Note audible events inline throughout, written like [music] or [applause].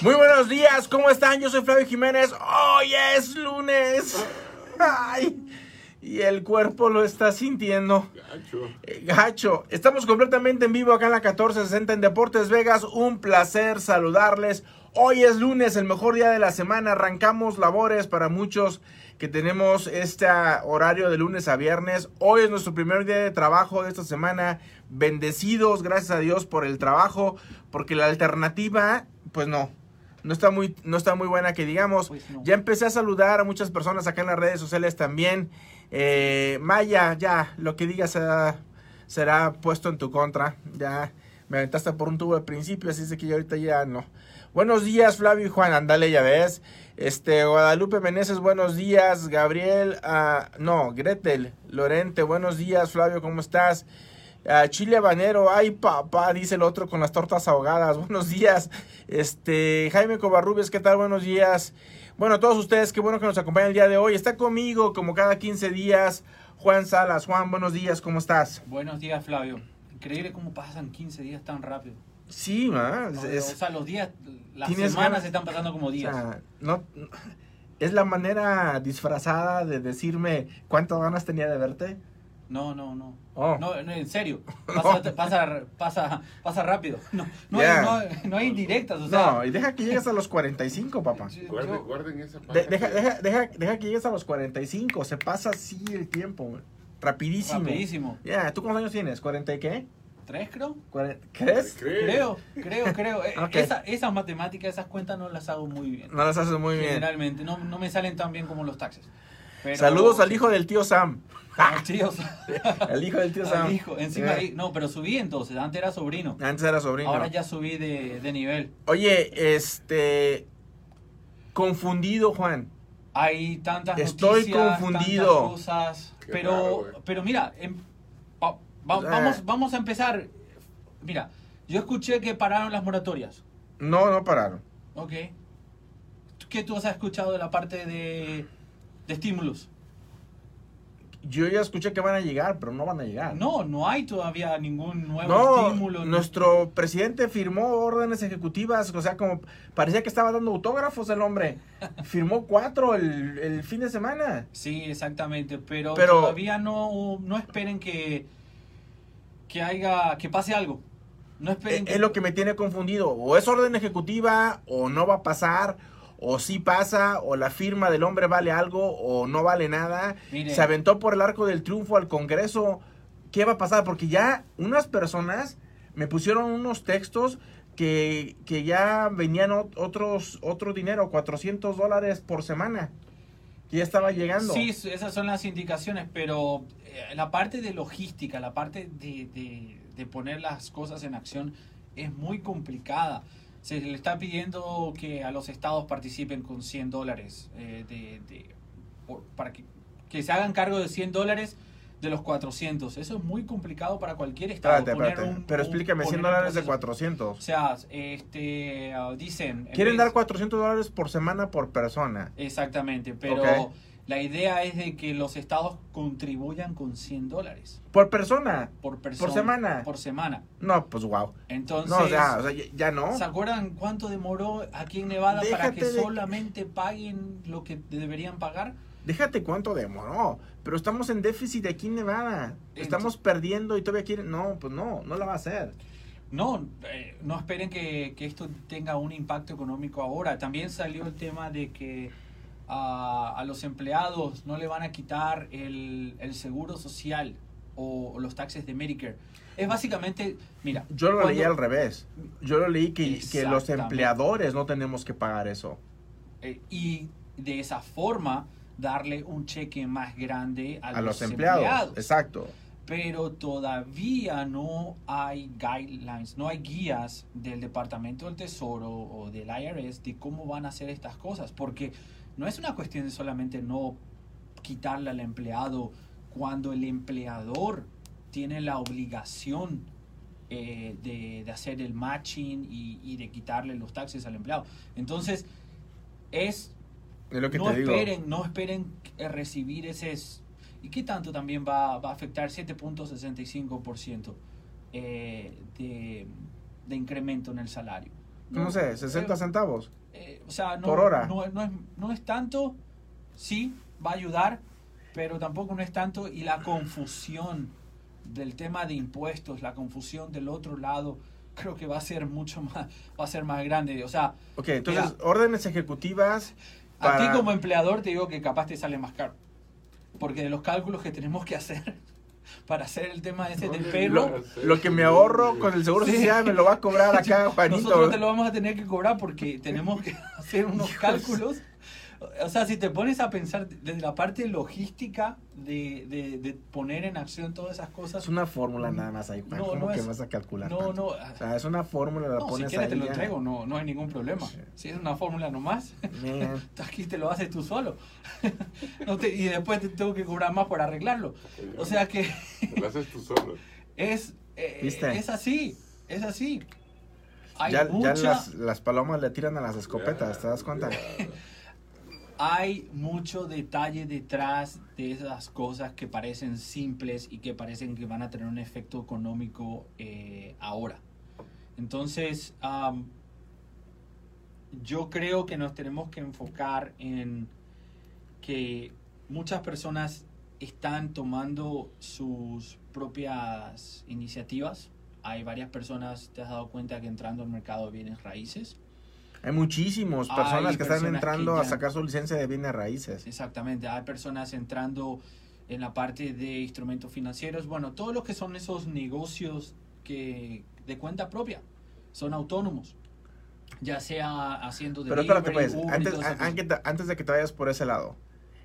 Muy buenos días, ¿cómo están? Yo soy Flavio Jiménez. Hoy es lunes. [laughs] Ay, y el cuerpo lo está sintiendo. Gacho. Eh, Gacho, estamos completamente en vivo acá en la 1460 en Deportes Vegas. Un placer saludarles. Hoy es lunes, el mejor día de la semana. Arrancamos labores para muchos que tenemos este horario de lunes a viernes. Hoy es nuestro primer día de trabajo de esta semana. Bendecidos, gracias a Dios por el trabajo, porque la alternativa, pues no. No está muy, no está muy buena que digamos. Pues no. Ya empecé a saludar a muchas personas acá en las redes sociales también. Eh, Maya, ya, lo que digas será, será puesto en tu contra. Ya me aventaste por un tubo de principio, así es que yo ahorita ya no. Buenos días, Flavio y Juan, andale, ya ves. Este, Guadalupe Meneses, buenos días. Gabriel, ah, no, Gretel, Lorente, buenos días, Flavio, ¿cómo estás? Chile Habanero, ay papá, dice el otro con las tortas ahogadas. [laughs] Buenos días. Este, Jaime Covarrubias, ¿qué tal? Buenos días. Bueno, a todos ustedes, qué bueno que nos acompañan el día de hoy. Está conmigo como cada 15 días Juan Salas. Juan, buenos días, ¿cómo estás? Buenos días, Flavio. Increíble cómo pasan 15 días tan rápido. Sí, ma, No, es- o sea, los días, las semanas ganas- están pasando como o días. sea, no, es la manera disfrazada de decirme cuántas ganas tenía de verte. No, no, no. Oh. No, no, en serio. [laughs] Pasa, pasa, pasa, pasa rápido. No, no, hay, no, no hay indirectas, o sea. No, y deja que llegues a los 45, papá. Guarden, yo- guarden esa De- deja, deja, deja, deja que llegues a los 45. Se pasa así el tiempo. Rapidísimo. rapidísimo. Ya, ¿tú cuántos años tienes? ¿40 y qué? ¿Tres, creo? ¿Crees? ¿Cree? Creo, creo, creo. Eh, Ok. Esa, esas matemáticas, esas cuentas no las hago muy bien. No las haces muy bien. Generalmente, no, no me salen tan bien como los taxes. Pero- Saludos al hijo del tío Sam. [laughs] Ah, sea, [laughs] El hijo del tío al Sam. hijo. Encima, Eh, no, pero subí entonces. Antes era sobrino. Antes era sobrino. Ahora ya subí de, de nivel. Oye, este. Confundido, Juan. Hay tantas Estoy noticias, confundido. tantas cosas. Qué pero, raro, pero mira, em- va- va- vamos, vamos a empezar. Mira, yo escuché que pararon las moratorias. No, no pararon. Ok. ¿Qué tú has escuchado de la parte de, de estímulos? Yo ya escuché que van a llegar, pero no van a llegar. No, no hay todavía ningún nuevo No, estímulo. nuestro presidente firmó órdenes ejecutivas, o sea, como parecía que estaba dando autógrafos el hombre. [laughs] Firmó cuatro el, el fin de semana. Sí, exactamente, pero, Pero- todavía no, no esperen que, que haya, que pase algo. No esperen Es, es lo que me tiene confundido. O es orden ejecutiva, o no va a pasar, o sí pasa, o la firma del hombre vale algo, o no vale nada. Mire. Se aventó por el arco del triunfo al Congreso. ¿Qué va a pasar? Porque ya unas personas me pusieron unos textos que, que ya venían ot- otros, otro dinero, 400 dólares por semana. Que ya estaba llegando. Sí, esas son las indicaciones, pero eh, la parte de logística, la parte de, de- de poner las cosas en acción es muy complicada. Se le está pidiendo que a los estados participen con 100 dólares, eh, de, de- por- para que, que se hagan cargo de 100 dólares de los 400. Eso es muy complicado para cualquier estado. Espérate, poner espérate. un- Pero explícame, 100 poner un dólares de proceso. 400. O sea, este, ah, dicen... en Quieren vez- dar 400 dólares por semana por persona. Exactamente, pero. La idea es de que los estados contribuyan con 100 dólares ¿Por persona? por persona. semana? Por semana. No, pues wow. Entonces, No, o sea, o sea, ya, ya no. ¿se acuerdan cuánto demoró aquí en Nevada para que de- solamente paguen lo que deberían pagar? Déjate cuánto demoró. Pero estamos en déficit aquí en Nevada. Estamos perdiendo y todavía quieren. No, pues no, no la va a hacer. No, eh, no esperen que, que esto tenga un impacto económico ahora. También salió el tema de que a, a los empleados no le van a quitar el, el seguro social o, o los taxes de Medicare. Es básicamente, mira, Yo lo cuando- leí al revés. Yo lo leí que, que los empleadores no tenemos que pagar eso. eh, y de esa forma darle un cheque más grande a, A los empleados. Exacto. Pero todavía no hay guidelines, no hay guías del Departamento del Tesoro o del IRS de cómo van a hacer estas cosas, porque no es una cuestión de solamente no quitarle al empleado cuando el empleador tiene la obligación eh, de, de hacer el matching y, y de quitarle los taxes al empleado. Entonces, es Es lo que no te digo. esperen, no esperen recibir ese... ¿Y qué tanto también va, va a afectar 7.65% eh, de, de incremento en el salario? no, sé, 60 centavos. Eh, o sea, no, por hora. No, no, es, no es tanto, sí, va a ayudar, pero tampoco no es tanto. Y la confusión del tema de impuestos, la confusión del otro lado, creo que va a ser mucho más, va a ser más grande. O sea, ok, entonces, órdenes ejecutivas. A ti como empleador te digo que capaz te sale más caro. Porque de los cálculos que tenemos que hacer para hacer el tema ese del pelo. Lo, que me ahorro con el seguro social me lo va a cobrar acá, [laughs] Juanito. Nosotros te lo vamos a tener que cobrar porque tenemos que [laughs] hacer unos cálculos o sea, si te pones a pensar desde la parte logística de, de, poner en acción todas esas cosas. Es una fórmula nada más ahí, No, ¿Cómo que vas a calcular? No, no. O sea, es una fórmula, la no, pones si quieres te lo entrego, no, no hay ningún problema. Si es una fórmula nomás, [laughs] aquí te lo haces tú solo. [laughs] y después te tengo que cobrar más por arreglarlo. O sea que. lo haces tú solo. [laughs] Es, eh, es así, es así. ya, ya las, las, palomas le tiran a las escopetas, ¿te das cuenta? Hay mucho detalle detrás de esas cosas que parecen simples y que parecen que van a tener un efecto económico eh, ahora. Entonces, yo creo que nos tenemos que enfocar en que muchas personas están tomando sus propias iniciativas. Hay varias personas, te has dado cuenta que entrando al mercado de raíces, hay muchísimas personas que están entrando a sacar su licencia de bienes raíces. Exactamente, hay personas entrando en la parte de instrumentos financieros. Bueno, todos los que son esos negocios que de cuenta propia son autónomos. Ya sea haciendo Pero espérate, pues, antes, antes de que te vayas por ese lado.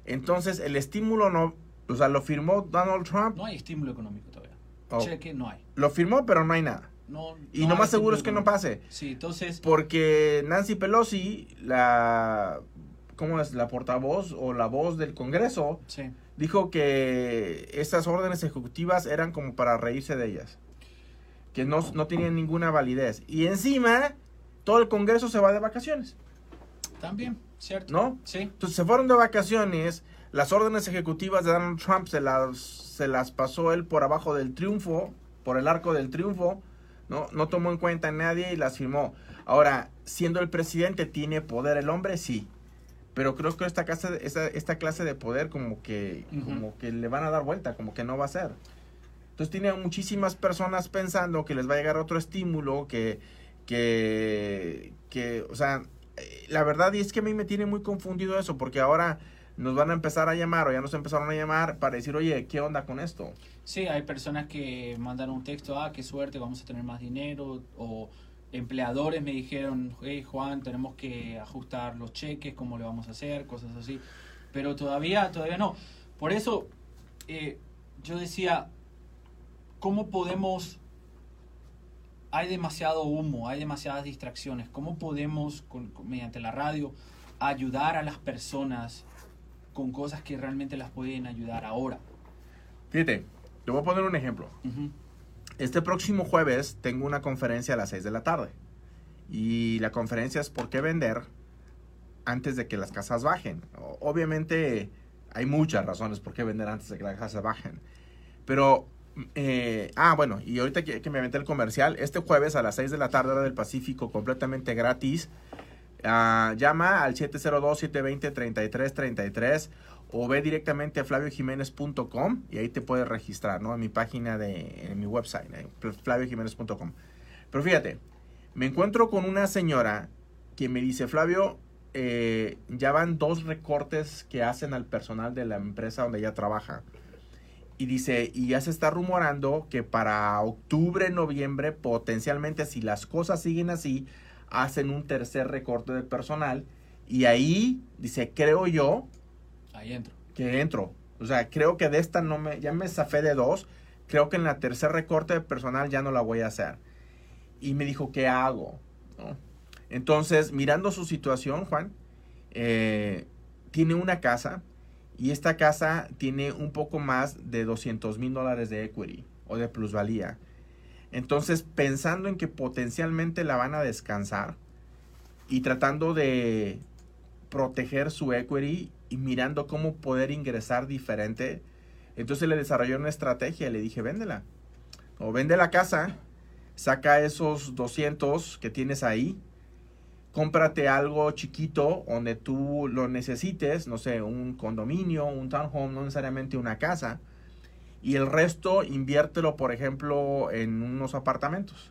Entonces, el estímulo no, o sea, lo firmó Donald Trump. No hay estímulo económico todavía. Oh. Cheque no hay. Lo firmó, pero no hay nada y lo más seguro es que no pase. Sí, entonces. Porque Nancy Pelosi, la. ¿Cómo es? La portavoz o la voz del Congreso, dijo que estas órdenes ejecutivas eran como para reírse de ellas. Que no, no tenían ninguna validez. Y encima, todo el Congreso se va de vacaciones. También, ¿cierto? ¿No? Sí. Entonces se fueron de vacaciones. Las órdenes ejecutivas de Donald Trump se las, se las pasó él por abajo del triunfo, por el arco del triunfo ¿no? No tomó en cuenta a nadie y las firmó. Ahora, siendo el presidente, ¿tiene poder el hombre? Sí. Pero creo que esta clase, esta, esta clase de poder como que, como que le van a dar vuelta, como que no va a ser. Entonces tiene muchísimas personas pensando que les va a llegar otro estímulo, que, que, que, o sea, eh, la verdad y es que a mí me tiene muy confundido eso, porque ahora nos van a empezar a llamar o ya nos empezaron a llamar para decir, oye, ¿qué onda con esto? Sí, hay personas que mandan un texto, ah, qué suerte, vamos a tener más dinero, o empleadores me dijeron, hey Juan, tenemos que ajustar los cheques, cómo le vamos a hacer, cosas así. Pero todavía, todavía no. Por eso eh, yo decía, ¿cómo podemos... Hay demasiado humo, hay demasiadas distracciones. ¿Cómo podemos, mediante la radio, ayudar a las personas con cosas que realmente las pueden ayudar ahora? Fíjate, te voy a poner un ejemplo. Este próximo jueves tengo una conferencia a las 6 de la tarde. Y la conferencia es por qué vender antes de que las casas bajen. Obviamente hay muchas razones por qué vender antes de que las casas bajen. Pero, eh, ah, bueno, y ahorita que, me aventé el comercial, este jueves a las 6 de la tarde, hora del Pacífico, completamente gratis. Ah, llama al 702-720-3333 o ve directamente a flaviojiménez.com y ahí te puedes registrar, ¿no? En mi página de, en mi website, flaviojiménez.com. Pero fíjate, me encuentro con una señora que me dice, Flavio, eh, ya van dos recortes que hacen al personal de la empresa donde ella trabaja. Y dice, y ya se está rumorando que para octubre, noviembre, potencialmente, si las cosas siguen así, hacen un tercer recorte de personal. Y ahí, dice, creo yo, Ahí entro. Que entro. O sea, creo que de esta no me, ya me zafé de dos. Creo que en la tercer recorte de personal ya no la voy a hacer. Y me dijo, ¿qué hago? Entonces, mirando su situación, Juan, eh, tiene una casa y esta casa tiene un poco más de 200 mil dólares de equity o de plusvalía. Entonces, pensando en que potencialmente la van a descansar y tratando de proteger su equity y mirando cómo poder ingresar diferente. Entonces le desarrolló una estrategia y le dije, véndela. O vende la casa, saca esos 200 que tienes ahí cómprate algo chiquito donde tú lo necesites, no sé, un condominio, un townhome, no necesariamente una casa, y el resto inviértelo, por ejemplo, en unos apartamentos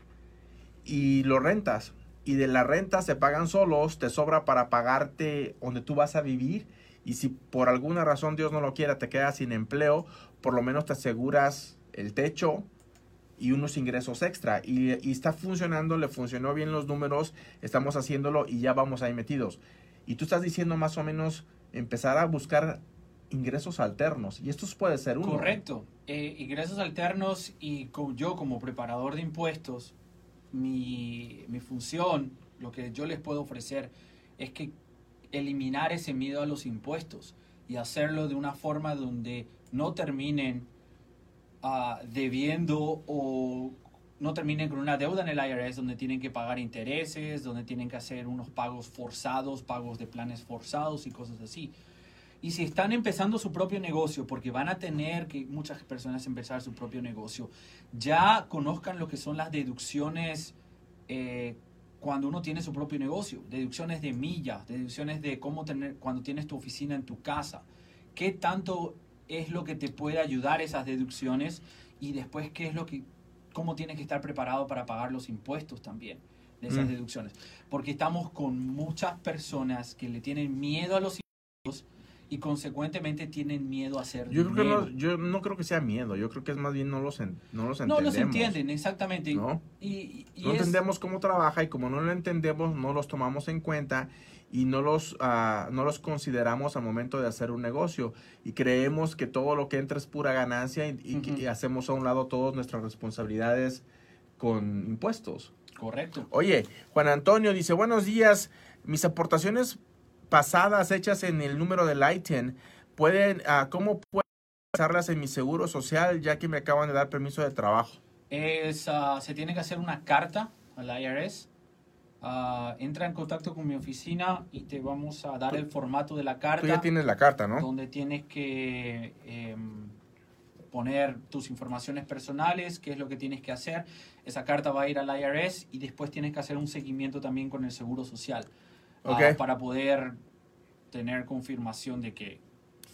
y lo rentas. Y de la renta se pagan solos, te sobra para pagarte donde tú vas a vivir. Y si por alguna razón Dios no lo quiera, te quedas sin empleo, por lo menos te aseguras el techo y unos ingresos extra. Y, está funcionando, le funcionó bien los números, estamos haciéndolo y ya vamos ahí metidos. Y tú estás diciendo más o menos empezar a buscar ingresos alternos. Y esto puede ser uno. Correcto. Eh, ingresos alternos y yo como preparador de impuestos, mi, mi función, lo que yo les puedo ofrecer es que eliminar ese miedo a los impuestos y hacerlo de una forma donde no terminen uh, debiendo o no terminen con una deuda en el IRS donde tienen que pagar intereses, donde tienen que hacer unos pagos forzados, pagos de planes forzados y cosas así. Y si están empezando su propio negocio, porque van a tener que muchas personas empezar su propio negocio, ya conozcan lo que son las deducciones eh, cuando uno tiene su propio negocio, deducciones de millas, deducciones de cómo tener cuando tienes tu oficina en tu casa, qué tanto es lo que te puede ayudar esas deducciones y después qué es lo que cómo tienes que estar preparado para pagar los impuestos también de esas Mm. deducciones, porque estamos con muchas personas que le tienen miedo a los impuestos y consecuentemente tienen miedo a hacer Yo creo, que no, yo no creo que sea miedo, yo creo que es más bien no los, en- no los no entendemos. los entienden, exactamente. ¿no? Y, No es- entendemos cómo trabaja y como no lo entendemos, no los tomamos en cuenta y no los, ah, no los consideramos al momento de hacer un negocio. Y creemos que todo lo que entra es pura ganancia y, y y hacemos a un lado todas nuestras responsabilidades con impuestos. Correcto. Oye, Juan Antonio dice, buenos días, mis aportaciones pasadas hechas en el número del ITIN, pueden, ah, ¿cómo puedo pasarlas en mi seguro social ya que me acaban de dar permiso de trabajo? Es, ah, se tiene que hacer una carta al IRS. Ah, entra en contacto con mi oficina y te vamos a dar el formato de la Tú carta ya tienes la carta, ¿no? donde tienes que em, poner tus informaciones personales, qué es lo que tienes que hacer. Esa carta va a ir al IRS y después tienes que hacer un seguimiento también con el Seguro Social para poder tener confirmación de que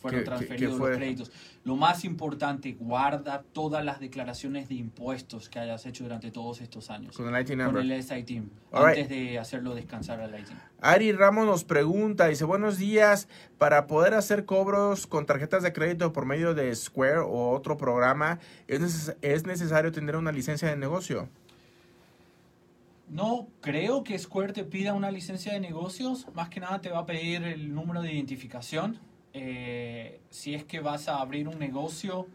fueron transferidos fue- los créditos. Lo más importante, guarda todas las declaraciones de impuestos que hayas hecho durante todos estos años. Con el Con number. el SIT, All right. antes de hacerlo descansar al ITIN. Ari Ramos nos pregunta, dice, buenos días, para poder hacer cobros con tarjetas de crédito por medio de Square o otro programa, ¿es, neces- es necesario tener una licencia de negocio? No creo que Square te pida una licencia de negocios. Más que nada te va a pedir el número de identificación. Eh, si es que vas a abrir un negocio,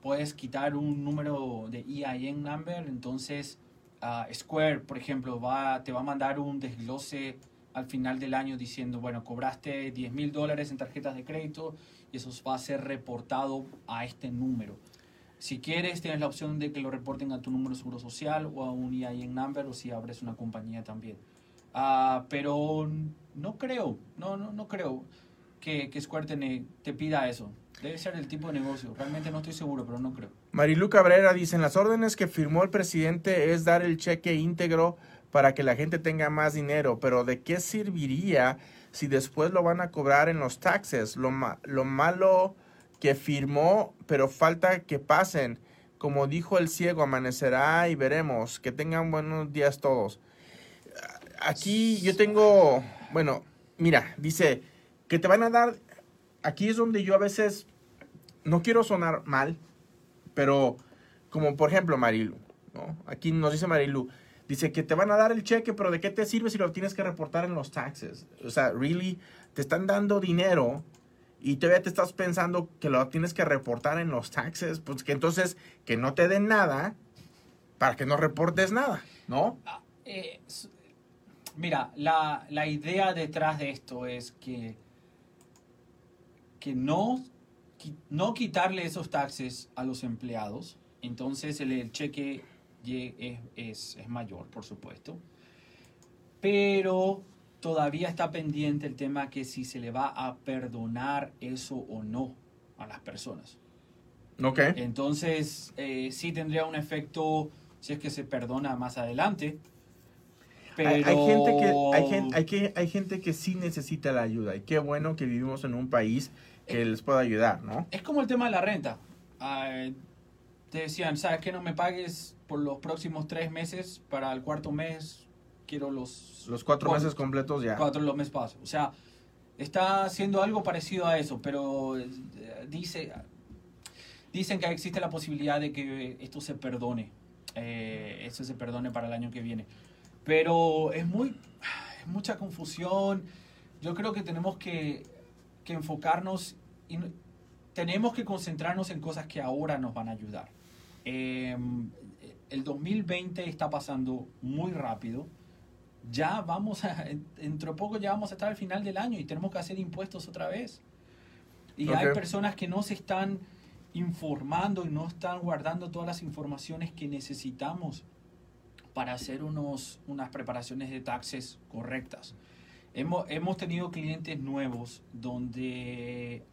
puedes quitar un número de EIN number. Entonces, ah, Square, por ejemplo, va, te va a mandar un desglose al final del año diciendo, bueno, cobraste 10 mil dólares en tarjetas de crédito y eso va a ser reportado a este número. Si quieres, tienes la opción de que lo reporten a tu número de seguro social o a un EIN number o si abres una compañía también. Ah, pero no creo, no, no, no creo que, que Square te, te pida eso. Debe ser el tipo de negocio. Realmente no estoy seguro, pero no creo. Marilu Cabrera dice, en las órdenes que firmó el presidente es dar el cheque íntegro para que la gente tenga más dinero, pero ¿de qué serviría si después lo van a cobrar en los taxes? Lo, ma- lo malo que firmó, pero falta que pasen. Como dijo el ciego, amanecerá y veremos. Que tengan buenos días todos. Aquí yo tengo, bueno, mira, dice que te van a dar, aquí es donde yo a veces, no quiero sonar mal, pero como por ejemplo Marilu, ¿no? Aquí nos dice Marilu, dice que te van a dar el cheque, pero ¿de qué te sirve si lo tienes que reportar en los taxes? O sea, really, te están dando dinero y todavía te estás pensando que lo tienes que reportar en los taxes, pues que entonces que no te den nada para que no reportes nada, ¿no? Ah, eh, mira, la, la idea detrás de esto es que, que no, no quitarle esos taxes a los empleados. Entonces el, cheque es- es mayor, por supuesto. Pero todavía está pendiente el tema que si se le va a perdonar eso o no a las personas. Ok. Entonces, eh, sí tendría un efecto si es que se perdona más adelante. Pero... hay gente que, hay, gente, hay, que, hay gente que sí necesita la ayuda y qué bueno que vivimos en un país que les pueda ayudar, ¿no? Es como el tema de la renta. Ah, te decían, ¿sabes qué? No me pagues por los próximos tres meses. Para el cuarto mes quiero los... Los cuatro meses completos ya. Cuatro los meses pasos. O sea, está haciendo algo parecido a eso, pero eh, dice, dicen que existe la posibilidad de que esto se perdone. Eh, esto se perdone para el año que viene. Pero es muy, [sighs] es mucha confusión. Yo creo que tenemos que, que enfocarnos y tenemos que concentrarnos en cosas que ahora nos van a ayudar. Eh, el 2020 está pasando muy rápido ya vamos a, en- dentro de poco ya vamos a estar al final del año y tenemos que hacer impuestos otra vez. Y hay personas que no se están informando y no están guardando todas las informaciones que necesitamos para hacer unos, unas preparaciones de taxes correctas. Hemos, hemos tenido clientes nuevos donde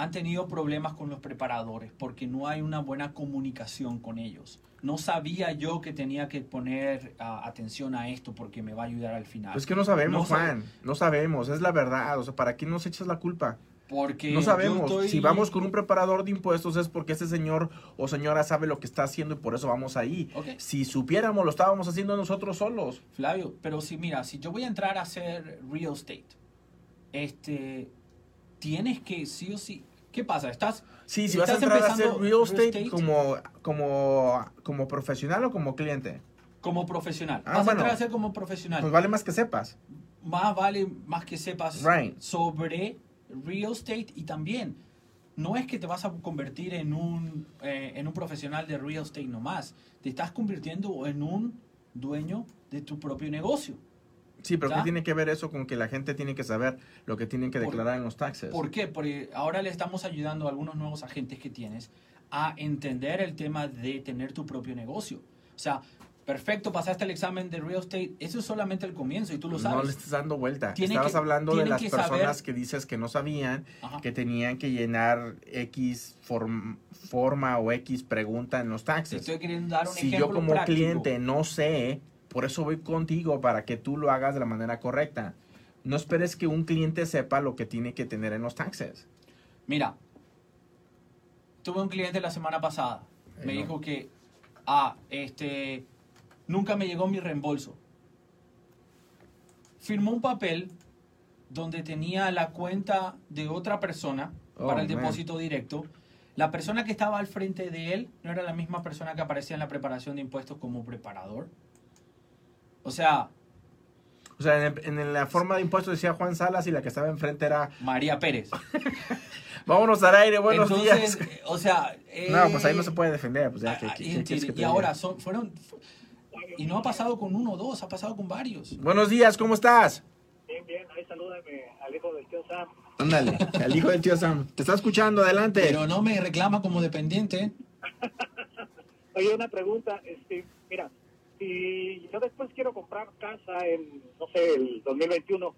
han tenido problemas con los preparadores porque no hay una buena comunicación con ellos. No sabía yo que tenía que poner ah, atención a esto porque me va a ayudar al final. Es que no sabemos, No sab- Juan. No sabemos, es la verdad. O sea, ¿para qué nos echas la culpa? porque No sabemos. estoy- Si vamos con un preparador de impuestos es porque ese señor o señora sabe lo que está haciendo y por eso vamos ahí. Ok. Si supiéramos, lo estábamos haciendo nosotros solos. Flavio, pero si mira, si yo voy a entrar a hacer real estate, este, tienes que sí o sí. ¿Qué pasa? Estás Sí, si vas a ¿Estás entrar a hacer real real estate? Como, como, como profesional o como cliente, como profesional. Ah, Vas bueno. a entrar a hacer como profesional. pues vale más que sepas. más vale más que sepas Right. sobre real estate y también no es que te vas a convertir en un, eh, en un profesional de real estate nomás, te estás convirtiendo en un dueño de tu propio negocio. Sí, pero ¿qué ¿Ya? tiene que ver eso con que la gente tiene que saber lo que tienen que declarar en los taxes? ¿Por qué? Porque ahora le estamos ayudando a algunos nuevos agentes que tienes a entender el tema de tener tu propio negocio. O sea, perfecto, pasaste el examen de real estate, eso es solamente el comienzo y tú lo sabes. No le estés dando vuelta. Tienen Estabas que- hablando de las que personas saber- que dices que no sabían Ajá. que tenían que llenar X form- forma o X pregunta en los Te taxes. estoy queriendo dar un Si ejemplo yo como práctico. cliente no sé, por eso voy contigo para que tú lo hagas de la manera correcta. No esperes que un cliente sepa lo que tiene que tener en los taxes. Mira, tuve un cliente la semana pasada. Me no. dijo que, ah, este, nunca me llegó mi reembolso. Firmó un papel donde tenía la cuenta de otra persona Oh, para el man. depósito directo. La persona que estaba al frente de él no era la misma persona que aparecía en la preparación de impuestos como preparador. O sea, O sea, en, en la forma de impuestos decía Juan Salas y la que estaba enfrente era, María Pérez. [laughs] vámonos al aire, buenos Entonces, días. o sea... [laughs] No, pues ahí no eh, se puede defender. Pues ya, Ah, ¿qué- ah, qué- y que ahora son, fueron fu- y no ha pasado con uno o dos, ha pasado con varios. Buenos días, ¿cómo estás? Bien, bien, ahí salúdame al hijo del tío Sam. Ándale, [laughs] el hijo del tío Sam. Te está escuchando, adelante. Pero no me reclama como dependiente. Oye, una pregunta, este, mira, si yo después quiero comprar casa en, no sé, el 2021,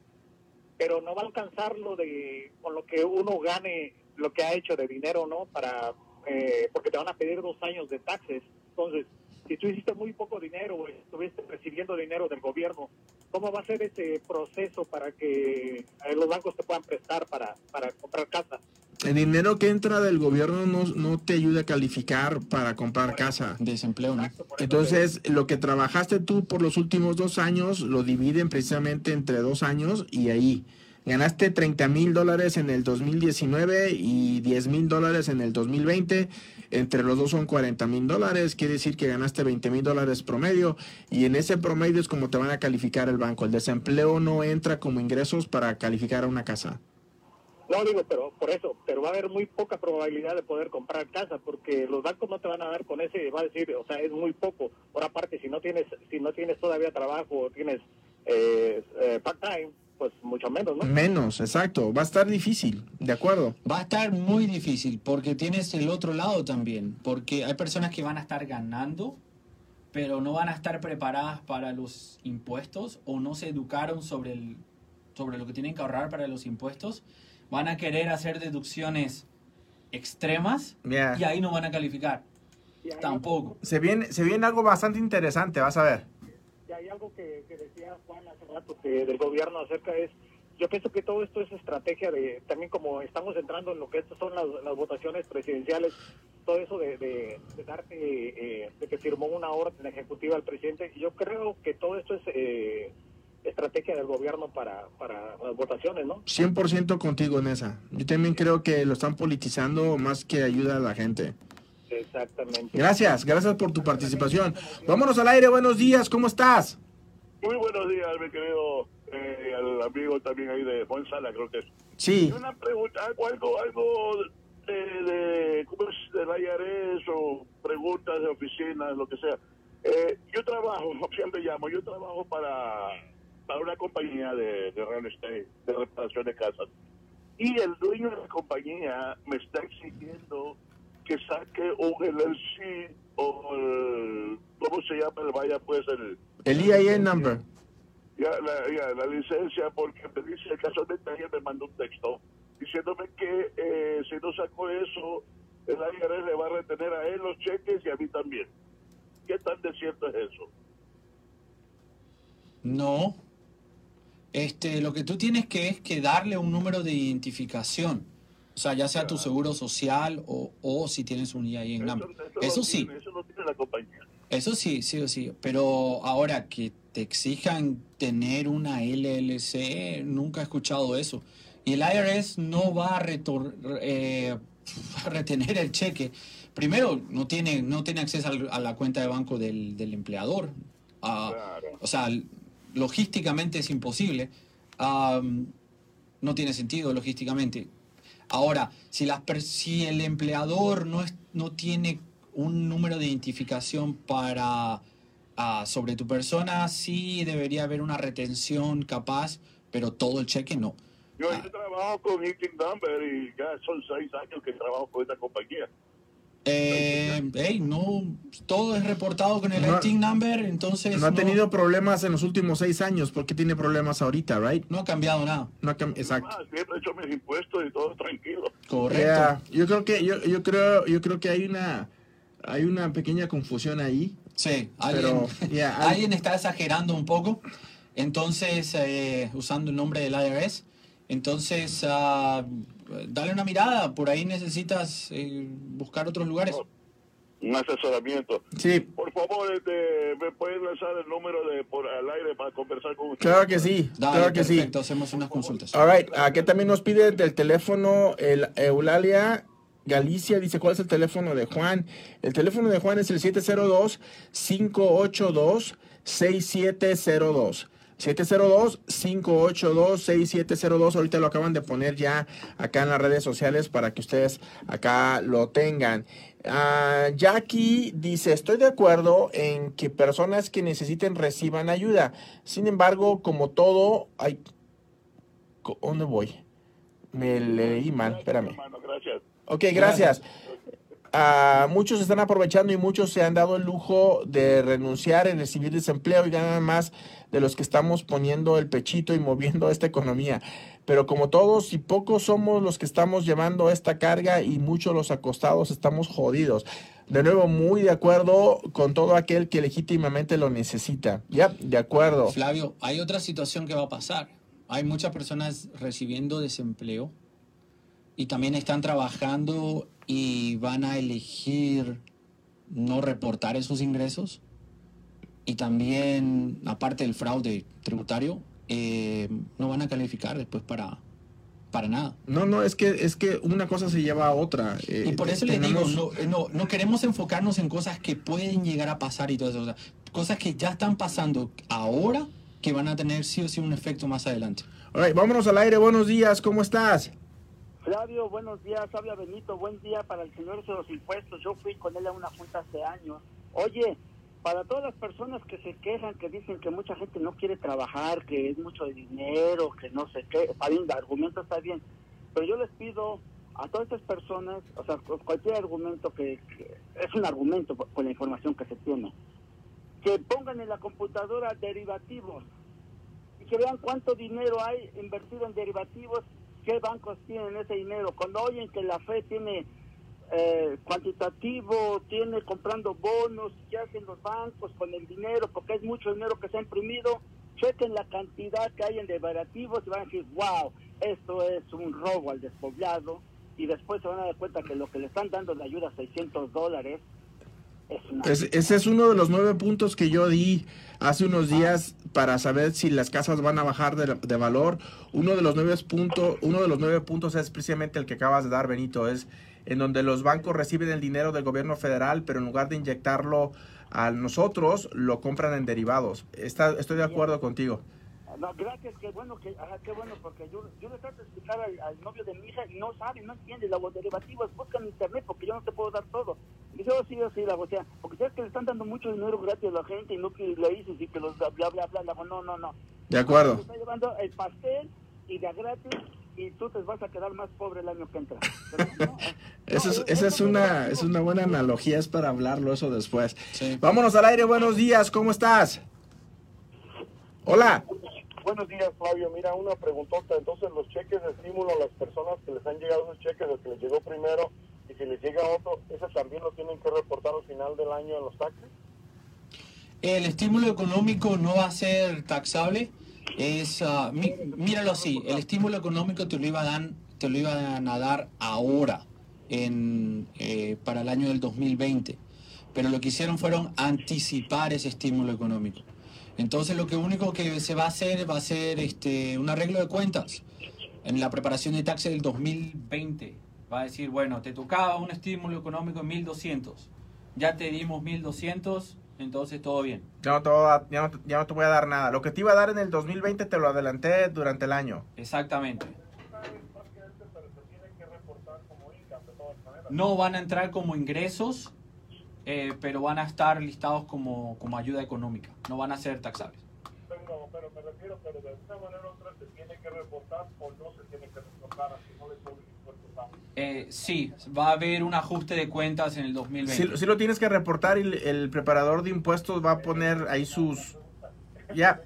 pero no va a alcanzar lo de, con lo que uno gane, lo que ha hecho de dinero, ¿no? Para, eh, porque te van a pedir dos años de taxes. Entonces, si tú hiciste muy poco dinero o estuviste recibiendo dinero del gobierno, ¿cómo va a ser ese proceso para que eh, los bancos te puedan prestar para, para comprar casa? El dinero que entra del gobierno no, no te ayuda a calificar para comprar casa. Desempleo, ¿no? Entonces, lo que trabajaste tú por los últimos dos años, lo dividen precisamente entre dos años y ahí. Ganaste 30 mil dólares en el 2019 y 10 mil dólares en el 2020. Entre los dos son 40 mil dólares. Quiere decir que ganaste 20 mil dólares promedio. Y en ese promedio es como te van a calificar el banco. El desempleo no entra como ingresos para calificar a una casa. No digo, pero por eso, pero va a haber muy poca probabilidad de poder comprar casa porque los bancos no te van a dar con ese, va a decir, o sea, es muy poco. Por aparte, si no tienes, si no tienes todavía trabajo o tienes eh, eh, part time, pues mucho menos, ¿no? Menos, exacto. Va a estar difícil, de acuerdo. Va a estar muy difícil porque tienes el otro lado también. Porque hay personas que van a estar ganando, pero no van a estar preparadas para los impuestos o no se educaron sobre, el, sobre lo que tienen que ahorrar para los impuestos. Van a querer hacer deducciones extremas Ya. y ahí no van a calificar. Y Tampoco. Se viene, se viene algo bastante interesante, vas a ver. que hay algo que, que decía Juan hace rato que del gobierno acerca es yo pienso que todo esto es estrategia de, también como estamos entrando en lo que estas son las, las votaciones presidenciales, todo eso de, de, de darte, eh, de que firmó una orden ejecutiva al presidente, yo creo que todo esto es eh, estrategia del gobierno para, para las votaciones, ¿no? 100% contigo en esa. Yo también creo que lo están politizando más que ayuda a la gente. Exactamente. Gracias, gracias por tu participación. Vámonos al aire, buenos días, ¿cómo estás? Muy buenos días, mi querido eh, al amigo también ahí de Sala, creo que es. Sí, Una pregunta, algo, algo, algo de, de, ¿cómo es? Del IRS o preguntas de oficinas, lo que sea. Eh, yo trabajo, [laughs] siempre llamo, yo trabajo para, para una compañía de, de real estate, de reparación de casas. Y el dueño de la compañía me está exigiendo que saque un LLC o el, ¿cómo se llama? El vaya pues el, el EIN number. ya, la, ya, la licencia porque me dice, casualmente ayer me mandó un texto diciéndome que eh, si no saco eso, el IRS le va a retener a él los cheques y a mí también. ¿Qué tan de cierto es eso? No. Este, lo que tú tienes que es que darle un número de identificación. O sea, ya sea tu seguro social o, o si tienes un EIN number. Eso lo sí, tiene, eso lo tiene la compañía. eso sí, sí o sí. Pero ahora que te exijan tener una LLC, nunca he escuchado eso. Y el IRS no va a retor- eh, [laughs] a retener el cheque. Primero, no tiene, no tiene acceso a la cuenta de banco del, del empleador. Ah, Claro. o sea, logísticamente es imposible. Am, no tiene sentido logísticamente. Ahora, si, las si el empleador no, es- no tiene un número de identificación para ah, sobre tu persona, sí debería haber una retención capaz, pero todo el cheque no. Yo, Ah. yo trabajo con Eating Number y ya son seis años que trabajo con esta compañía. Eh, hey, no, todo es reportado con el No- ITIN number, entonces No ha tenido problemas en los últimos seis años. ¿Por qué tiene problemas ahorita, right? no ha cambiado nada. No ha cam- Exacto. Ah, siempre he hecho mis impuestos y todo tranquilo. Correcto. Yeah, Yo creo que yo, yo creo yo creo que hay una hay una pequeña confusión ahí. Sí, alguien, Pero, [laughs] yeah, al- alguien está exagerando un poco, entonces, eh, usando el nombre del IRS. Entonces, ah, dale una mirada, por ahí necesitas eh, buscar otros lugares. Un asesoramiento. Sí, Por favor, este, ¿me pueden lanzar el número de por al aire para conversar con usted? claro que sí, Dale, claro que sí. perfecto, hacemos unas consultas. All right, aquí también nos pide del teléfono el Eulalia Galicia dice cuál es el teléfono de Juan. El teléfono de Juan es el 702 582 6702. 702-582-6702. Ahorita lo acaban de poner ya acá en las redes sociales para que ustedes acá lo tengan. Ah, Jackie dice, estoy de acuerdo en que personas que necesiten reciban ayuda. Sin embargo, como todo, hay... ¿Dónde voy? Me leí mal, espérame. Ok, gracias. Muchos están aprovechando y muchos se han dado el lujo de renunciar en recibir desempleo y ganan más de los que estamos poniendo el pechito y moviendo esta economía. Pero como todos y pocos somos los que estamos llevando esta carga y muchos los acostados estamos jodidos. De nuevo, muy de acuerdo con todo aquel que legítimamente lo necesita. Ya, de acuerdo. Flavio, hay otra situación que va a pasar. Hay muchas personas recibiendo desempleo y también están trabajando y van a elegir no reportar esos ingresos. Y también, aparte del fraude tributario, eh, no van a calificar después para, para nada. No, no, es que, es que una cosa se lleva a otra. Eh, Y por eso les digo, tenemos- no, eh, no, no queremos enfocarnos en cosas que pueden llegar a pasar y todo eso. o sea, cosas que ya están pasando ahora que van a tener sí o sí un efecto más adelante. All right, vámonos al aire. Buenos días, ¿cómo estás? Flavio, buenos días. Habla Benito. Buen día para el señor de los impuestos. Yo fui con él a una junta hace años. Oye, para todas las personas que se quejan, que dicen que mucha gente no quiere trabajar, que es mucho dinero, que no sé qué, está bien, el argumento está bien. Pero yo les pido a todas estas personas, o sea, cu- cualquier argumento que, que- es un argumento con la información que se tiene, que pongan en la computadora derivativos y que vean cuánto dinero hay invertido en derivativos, qué bancos tienen ese dinero. Cuando oyen que la FED tiene eh, cuantitativo tiene comprando bonos, qué hacen los bancos con el dinero, porque es mucho dinero que se ha imprimido, chequen la cantidad que hay en derivativos y van a decir, wow, esto es un robo al despoblado, y después se van a dar cuenta que lo que le están dando de ayuda, 600 dólares, es ese es uno de los nueve puntos que yo di hace unos días para saber si las casas van a bajar de, de valor. Uno de los nueve puntos, uno de los nueve puntos es precisamente el que acabas de dar, Benito, es en donde los bancos reciben el dinero del gobierno federal, pero en lugar de inyectarlo a nosotros, lo compran en derivados. Está, estoy de acuerdo contigo. No, gracias, qué bueno, que, ajá, qué bueno, porque yo, yo le trato de explicar al, al novio de mi hija y no sabe, no entiende, los derivativos, buscan en internet porque yo no te puedo dar todo. Y dice, oh, sí, oh, sí, la sea, porque sabes que le están dando mucho dinero gratis a la gente y no que le dices y que los bla, bla, bla, bla, bla, no, no, no. De acuerdo. Te está llevando el pastel y de gratis y tú te vas a quedar más pobre el año que entra. Pero, no, [laughs] Esa es, no, esa es eso una, no, es una buena analogía, es para hablarlo eso después. Sí. Vámonos al aire, buenos días, ¿cómo estás? Hola. Buenos días, Flavio. Mira, una preguntota. Entonces, los cheques de estímulo a las personas que les han llegado esos cheques, el que les llegó primero y si les llega otro, ¿eso también lo tienen que reportar al final del año en los taxes? El estímulo económico no va a ser taxable. Es, ah, mí- míralo así, el estímulo económico te lo, iba a te lo iban a dar ahora, en, eh, para el año del 2020. Pero lo que hicieron fueron anticipar ese estímulo económico. Entonces lo que único que se va a hacer va a ser este, un arreglo de cuentas en la preparación de taxes del 2020. Va a decir, bueno, te tocaba un estímulo económico en 1200. Ya te dimos 1200, entonces todo bien. Ya no, te voy a, dar- ya, no, te- ya no te voy a dar nada. Lo que te iba a dar en el 2020 te lo adelanté durante el año. Exactamente. No van a entrar como ingresos, eh, pero van a estar listados como, como ayuda económica. No van a ser taxables. No, pero me refiero, pero de una manera u otra se tiene que reportar o no se tiene que reportar, así no le sobre impuestos a Eh, sí, va a haber un ajuste de cuentas en el Si, 2020. si lo tienes que reportar y el, el preparador de impuestos va a poner ahí sus... Ya.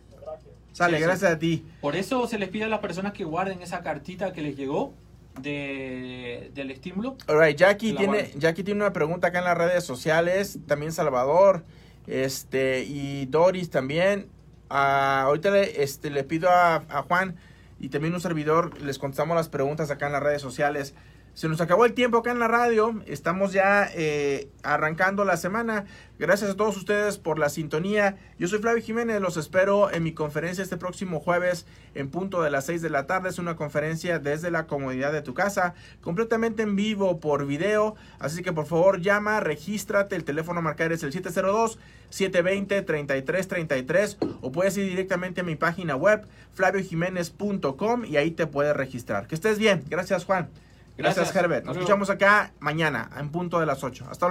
Sale, Sí, sí. gracias a ti. Por eso se les pide a las personas que guarden esa cartita que les llegó de, del estímulo. Alright, Jackie tiene. Jackie tiene una pregunta acá en las redes sociales. También Salvador. Este, y Doris también. Ah, ahorita le, este, le pido a, a Juan y también un servidor, les contestamos las preguntas acá en las redes sociales. Se nos acabó el tiempo acá en la radio. Estamos ya eh, arrancando la semana. Gracias a todos ustedes por la sintonía. Yo soy Flavio Jiménez. Los espero en mi conferencia este próximo jueves en punto de las 6 de la tarde. Es una conferencia desde la comodidad de tu casa, completamente en vivo por video. Así que por favor llama, regístrate. El teléfono a marcar es el 702-720-3333 o puedes ir directamente a mi página web flaviojiménez.com y ahí te puedes registrar. Que estés bien. Gracias Juan. Gracias. Herbert. Nos luego. escuchamos acá mañana en punto de las 8. Hasta luego.